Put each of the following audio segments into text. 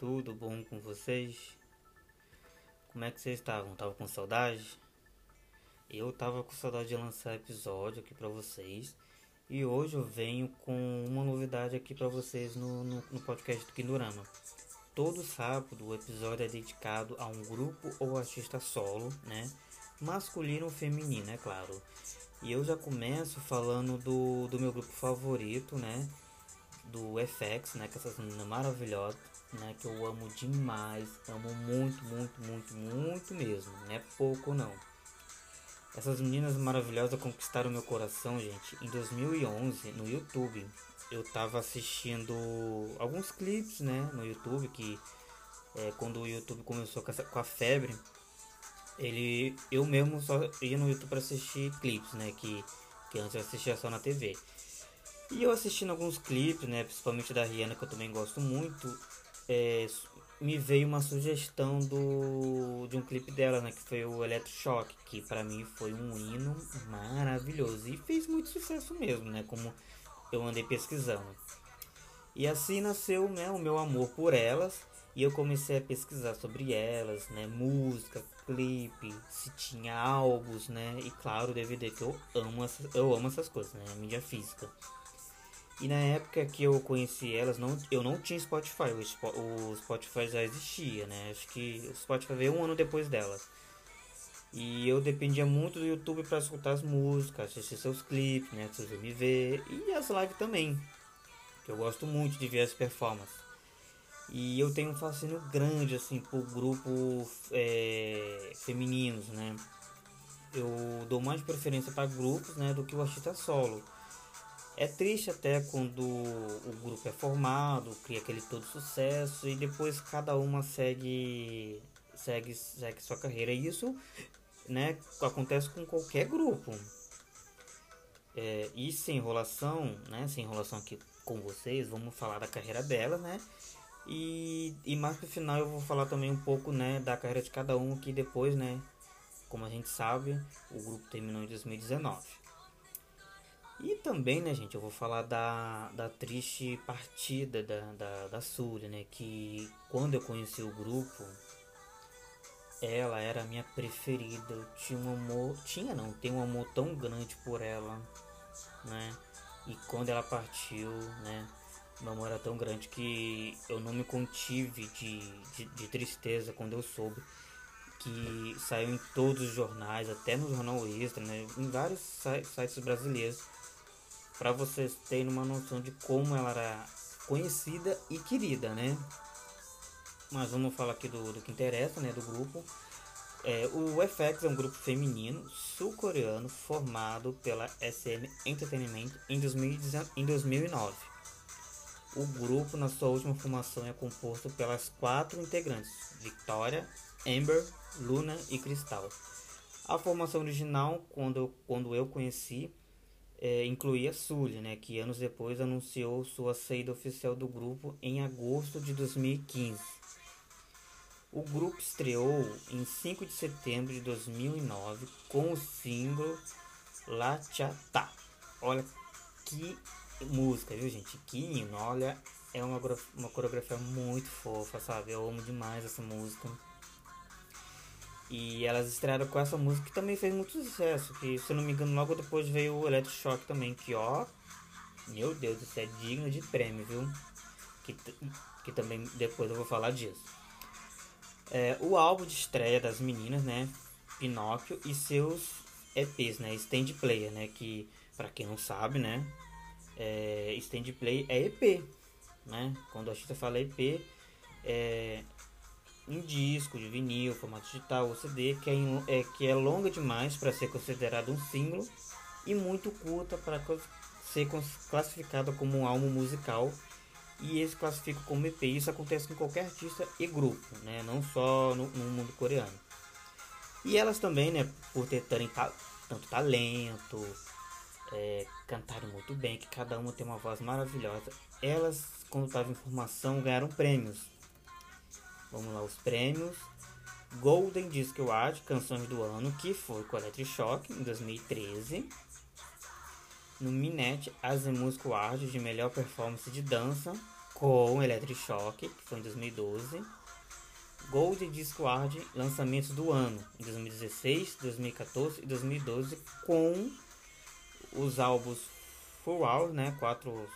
Tudo bom com vocês? Como é que vocês estavam? Tava com saudade? Eu tava com saudade de lançar episódio aqui pra vocês. E hoje eu venho com uma novidade aqui pra vocês no, no, no podcast do Kindorama. Todo sábado o episódio é dedicado a um grupo ou artista solo, né? Masculino ou feminino, é claro. E eu já começo falando do, do meu grupo favorito, né? Do FX, né? Que essas meninas maravilhosas né? Que eu amo demais, amo muito, muito, muito, muito mesmo, não é pouco não. Essas meninas maravilhosas conquistaram meu coração, gente, em 2011 no YouTube. Eu tava assistindo alguns clipes, né, no YouTube que é, quando o YouTube começou com, essa, com a febre, ele eu mesmo só ia no YouTube para assistir clipes, né, que que antes eu assistia só na TV. E eu assistindo alguns clipes, né, principalmente da Rihanna que eu também gosto muito, é, me veio uma sugestão do, de um clipe dela, né, que foi o Electroshock, que para mim foi um hino maravilhoso e fez muito sucesso mesmo, né, como eu andei pesquisando. E assim nasceu, né, o meu amor por elas e eu comecei a pesquisar sobre elas, né, música, clipe, se tinha álbuns, né, e claro, DVD que eu amo, essas, eu amo essas coisas, né, mídia física. E na época que eu conheci elas, não, eu não tinha Spotify. O, Spotify já existia, né? Acho que o Spotify veio um ano depois delas. E eu dependia muito do YouTube para escutar as músicas, assistir seus clipes, né? Seus MV e as lives também. Que eu gosto muito de ver as performances. E eu tenho um fascínio grande, assim, por grupos é, femininos, né? Eu dou mais preferência para grupos, né? Do que o artista solo. É triste até quando o grupo é formado, cria aquele todo sucesso e depois cada uma segue segue segue sua carreira. E isso, né, acontece com qualquer grupo. É, e sem enrolação, né, sem enrolação aqui com vocês, vamos falar da carreira dela, né? E, e mais pro final eu vou falar também um pouco, né, da carreira de cada um que depois, né, como a gente sabe, o grupo terminou em 2019. E também, né, gente, eu vou falar da, da triste partida da, da, da Sully, né? Que quando eu conheci o grupo, ela era a minha preferida. Eu tinha um amor. Tinha não, tem um amor tão grande por ela, né? E quando ela partiu, né? Meu amor era tão grande que eu não me contive de, de, de tristeza quando eu soube que saiu em todos os jornais, até no Jornal Extra, né? Em vários sites brasileiros para vocês terem uma noção de como ela era conhecida e querida, né? Mas vamos falar aqui do, do que interessa, né? Do grupo. É, o FX é um grupo feminino sul-coreano formado pela SM Entertainment em, 2019, em 2009. O grupo, na sua última formação, é composto pelas quatro integrantes: Victoria, Amber, Luna e Crystal. A formação original, quando, quando eu conheci, é, incluía Sully, né, que anos depois anunciou sua saída oficial do grupo em agosto de 2015. O grupo estreou em 5 de setembro de 2009 com o single La Chata. Olha que música, viu gente? Que hino, olha, é uma, uma coreografia muito fofa, sabe? Eu amo demais essa música. E elas estrearam com essa música que também fez muito sucesso. Que se eu não me engano, logo depois veio o Electroshock também. Que ó, meu Deus, isso é digno de prêmio, viu? Que, que também depois eu vou falar disso. É, o álbum de estreia das meninas, né? Pinóquio e seus EPs, né? Stand Player, né? Que, para quem não sabe, né? É, stand Play é EP, né? Quando a gente fala EP, é, em disco, de vinil, formato digital ou CD, que é, é, que é longa demais para ser considerado um single e muito curta para ser classificada como um álbum musical e eles classificam como EP. Isso acontece com qualquer artista e grupo, né? não só no, no mundo coreano. E elas também, né, por terem ta tanto talento, é, muito bem, que cada uma tem uma voz maravilhosa, elas, quando estavam em formação, ganharam prêmios Vamos lá, os prêmios. Golden Disc Award, Canções do Ano, que foi com Electric em 2013. No Minette As Music Award de melhor performance de dança com Electric que foi em 2012. Gold Discord lançamentos do ano em 2016, 2014 e 2012 com os álbuns Full Hour, né, quatro,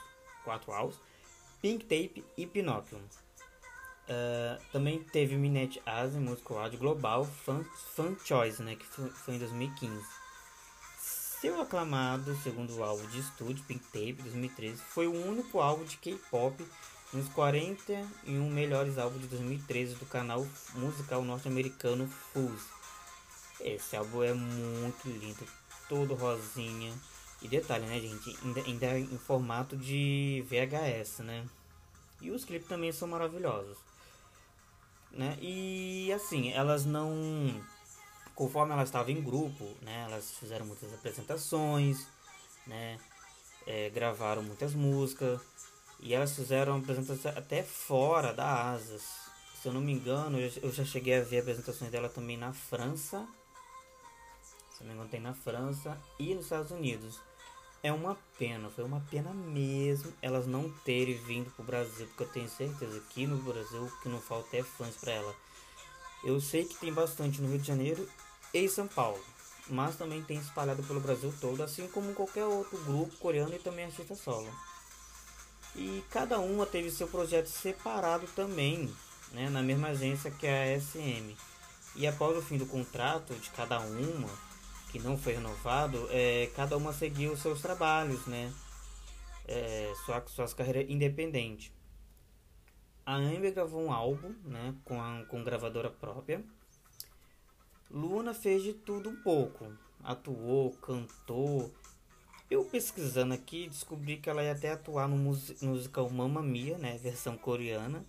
quatro álbuns, Pink Tape e Pinocchio. Uh, também teve Minette Asia, músico áudio global, Fan, Fan Choice, né, que foi, foi em 2015. Seu aclamado segundo álbum de estúdio, Pink Tape, 2013, foi o único álbum de K-pop nos 41 melhores álbuns de 2013 do canal musical norte-americano Fuse. Esse álbum é muito lindo, todo rosinha. E detalhe, né, gente? Ainda, ainda em formato de VHS, né? E os clipes também são maravilhosos. Né? E assim, elas não. Conforme elas estavam em grupo, né? Elas fizeram muitas apresentações, né? É, gravaram muitas músicas. E elas fizeram apresentações até fora da Asas. Se eu não me engano, eu já cheguei a ver apresentações dela também na França. Se eu não me engano, tem na França e nos Estados Unidos. É uma pena, foi uma pena mesmo elas não terem vindo pro Brasil, porque eu tenho certeza que no Brasil que não falta é fãs para ela. Eu sei que tem bastante no Rio de Janeiro e São Paulo, mas também tem espalhado pelo Brasil todo, assim como qualquer outro grupo coreano e também artista solo. E cada uma teve seu projeto separado também, né, na mesma agência que a SM. E após o fim do contrato de cada uma, que não foi renovado, é, cada uma seguiu seus trabalhos, né? É, sua, suas carreiras independentes. A Amber gravou um álbum, né, com, a, com gravadora própria. Luna fez de tudo um pouco. Atuou, cantou. Eu pesquisando aqui, descobri que ela ia até atuar no musical Mamma Mia, né, versão coreana.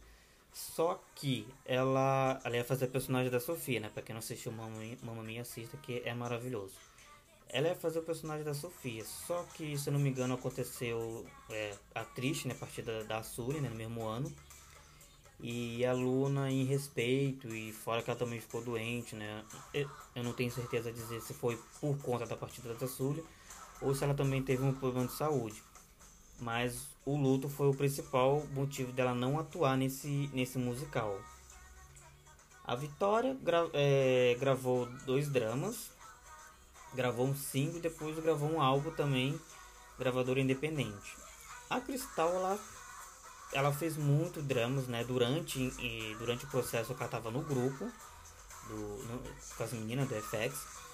Só que ela, ela ia fazer a personagem da Sofia, né? Pra quem não assistiu Mamma Mia, assista, que é maravilhoso. Ela ia fazer o personagem da Sofia, só que, se eu não me engano, aconteceu é, a triste, né? A partir da, da Suri, né? No mesmo ano. E a Luna, em respeito, e fora que ela também ficou doente, né? Eu não tenho certeza de dizer se foi por conta da partida da Sully ou se ela também teve um problema de saúde. Mas o luto foi o principal motivo dela não atuar nesse, nesse musical. A Vitória gra é, gravou dois dramas, gravou um single e depois gravou um álbum também, gravadora independente. A Cristal ela, ela fez muito dramas né, durante, e, durante o processo que ela estava no grupo do, no, com as meninas do FX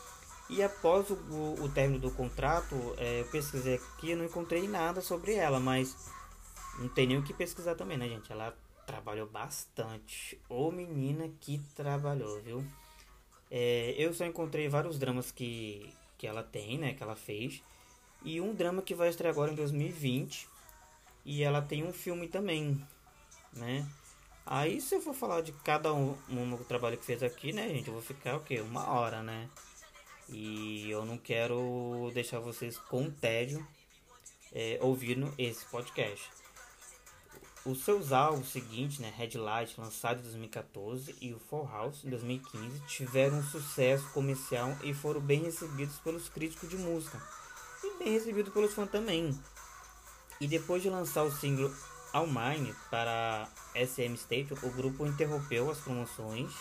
e após o, o, o término do contrato, é, eu pesquisei aqui e não encontrei nada sobre ela, mas não tem nem o que pesquisar também, né, gente? Ela trabalhou bastante. Ô menina que trabalhou, viu? É, eu só encontrei vários dramas que, que ela tem, né? Que ela fez. E um drama que vai estrear agora em 2020. E ela tem um filme também, né? Aí se eu for falar de cada um, um trabalho que fez aqui, né, gente? Eu vou ficar o quê? Uma hora, né? E eu não quero deixar vocês com tédio é, ouvindo esse podcast. Os seus álbuns seguintes, né, Headlight, lançado em 2014, e o Full House, em 2015, tiveram um sucesso comercial e foram bem recebidos pelos críticos de música. E bem recebidos pelos fãs também. E depois de lançar o single All Mine para SM State, o grupo interrompeu as promoções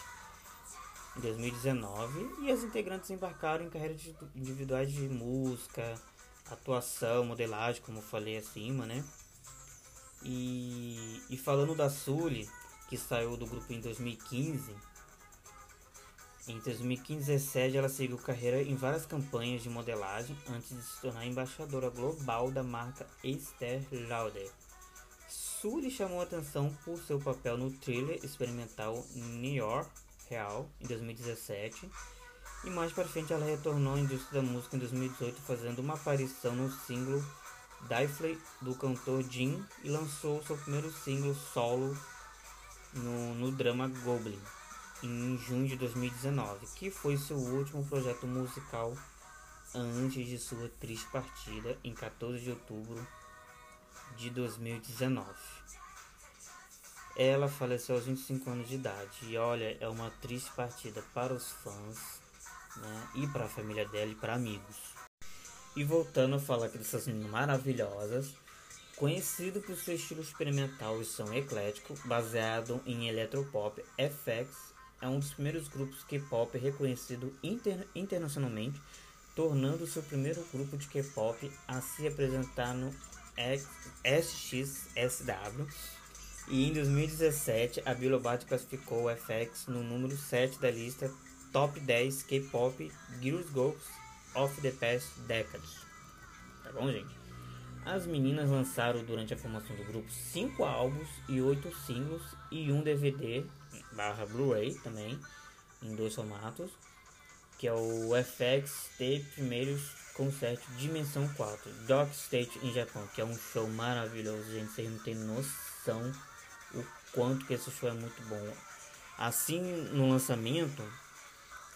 em 2019 e as integrantes embarcaram em carreiras individuais de música, atuação, modelagem, como falei acima, né? E, e falando da Sully, que saiu do grupo em 2015, em 2015 2017 ela seguiu carreira em várias campanhas de modelagem antes de se tornar embaixadora global da marca Esther Lauder. Sully chamou atenção por seu papel no thriller experimental New York real em 2017 e mais para frente ela retornou à indústria da música em 2018 fazendo uma aparição no single Difley do cantor Jim e lançou seu primeiro single solo no, no drama Goblin em junho de 2019, que foi seu último projeto musical antes de sua triste partida em 14 de outubro de 2019. Ela faleceu aos 25 anos de idade e olha, é uma triste partida para os fãs né, e para a família dela e para amigos. E voltando a falar aqui dessas meninas maravilhosas, Conhecido por seu estilo experimental e som eclético, baseado em electropop, FX é um dos primeiros grupos K-pop reconhecido inter internacionalmente, tornando seu primeiro grupo de K-pop a se apresentar no SXSW. E em 2017, a Billboard classificou o FX no número 7 da lista Top 10 K-pop Girls Groups of the Past Decades. Tá bom, gente? As meninas lançaram durante a formação do grupo 5 álbuns e 8 singles e um DVD barra Blu-ray também, em dois formatos, que é o FX Tape Primeiros Concert Dimensão 4, Dark State em Japão, que é um show maravilhoso, gente, vocês não tem noção quanto que esse show é muito bom. Assim, no lançamento,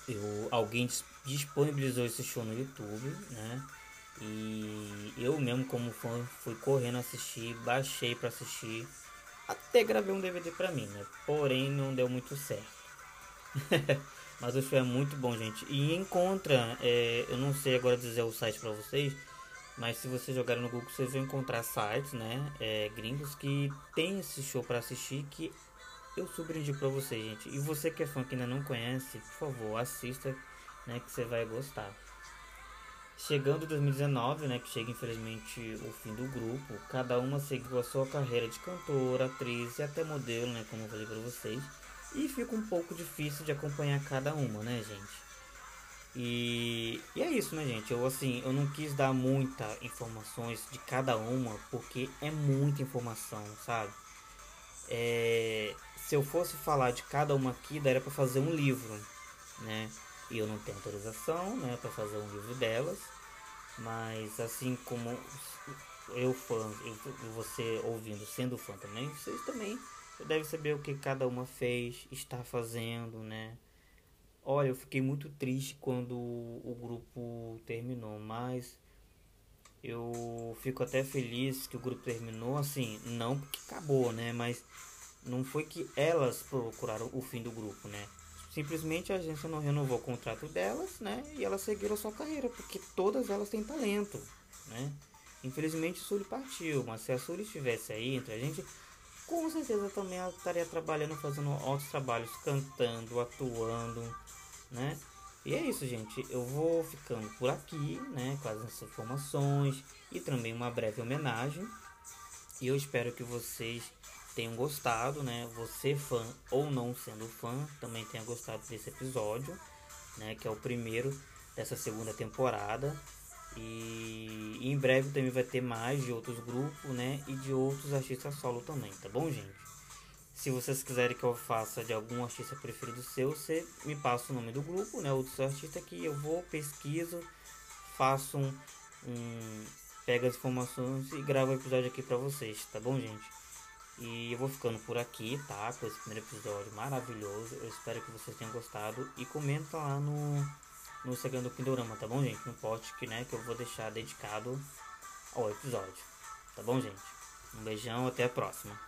eu, alguém disponibilizou esse show no YouTube, né? E eu mesmo como fã fui correndo assistir, baixei para assistir, até gravei um DVD para mim, né? Porém não deu muito certo. Mas o show é muito bom, gente. E encontra, é, eu não sei agora dizer o site para vocês, mas se vocês jogarem no Google, vocês vão encontrar sites, né, é, gringos que tem esse show para assistir que eu surpreendi para vocês, gente. E você que é fã que ainda não conhece, por favor, assista, né, que você vai gostar. Chegando 2019, né, que chega infelizmente o fim do grupo, cada uma seguiu a sua carreira de cantora, atriz e até modelo, né, como eu falei para vocês, e fica um pouco difícil de acompanhar cada uma, né, gente? E, e é isso, né, gente? Eu assim, eu não quis dar muita informações de cada uma, porque é muita informação, sabe? É, se eu fosse falar de cada uma aqui, daria para fazer um livro, né? e eu não tenho autorização né, para fazer um livro delas. Mas assim como eu fã e você ouvindo, sendo fã também, vocês também devem saber o que cada uma fez, está fazendo, né? Olha, eu fiquei muito triste quando o grupo terminou, mas eu fico até feliz que o grupo terminou, assim, não porque acabou, né? Mas não foi que elas procuraram o fim do grupo, né? Simplesmente a agência não renovou o contrato delas, né? E elas seguiram a sua carreira, porque todas elas têm talento, né? Infelizmente a Sully partiu, mas se a Sully estivesse aí entre a gente, com certeza também ela estaria trabalhando, fazendo outros trabalhos, cantando, atuando, né? E é isso, gente. Eu vou ficando por aqui, né? Com as informações e também uma breve homenagem. E eu espero que vocês tenham gostado, né? Você fã ou não sendo fã, também tenha gostado desse episódio, né? Que é o primeiro dessa segunda temporada. E, em breve também vai ter mais de outros grupos, né? E de outros artistas solo também, tá bom, gente? Se vocês quiserem que eu faça de algum artista preferido seu, você me passa o nome do grupo, né? Ou do seu artista que eu vou, pesquiso, faço um, um pego as informações e gravo o episódio aqui pra vocês, tá bom, gente? E eu vou ficando por aqui, tá? Com esse primeiro episódio maravilhoso. Eu espero que vocês tenham gostado. E comenta lá no, no Instagram do Pindorama, tá bom, gente? No post que, né, que eu vou deixar dedicado ao episódio. Tá bom, gente? Um beijão, até a próxima.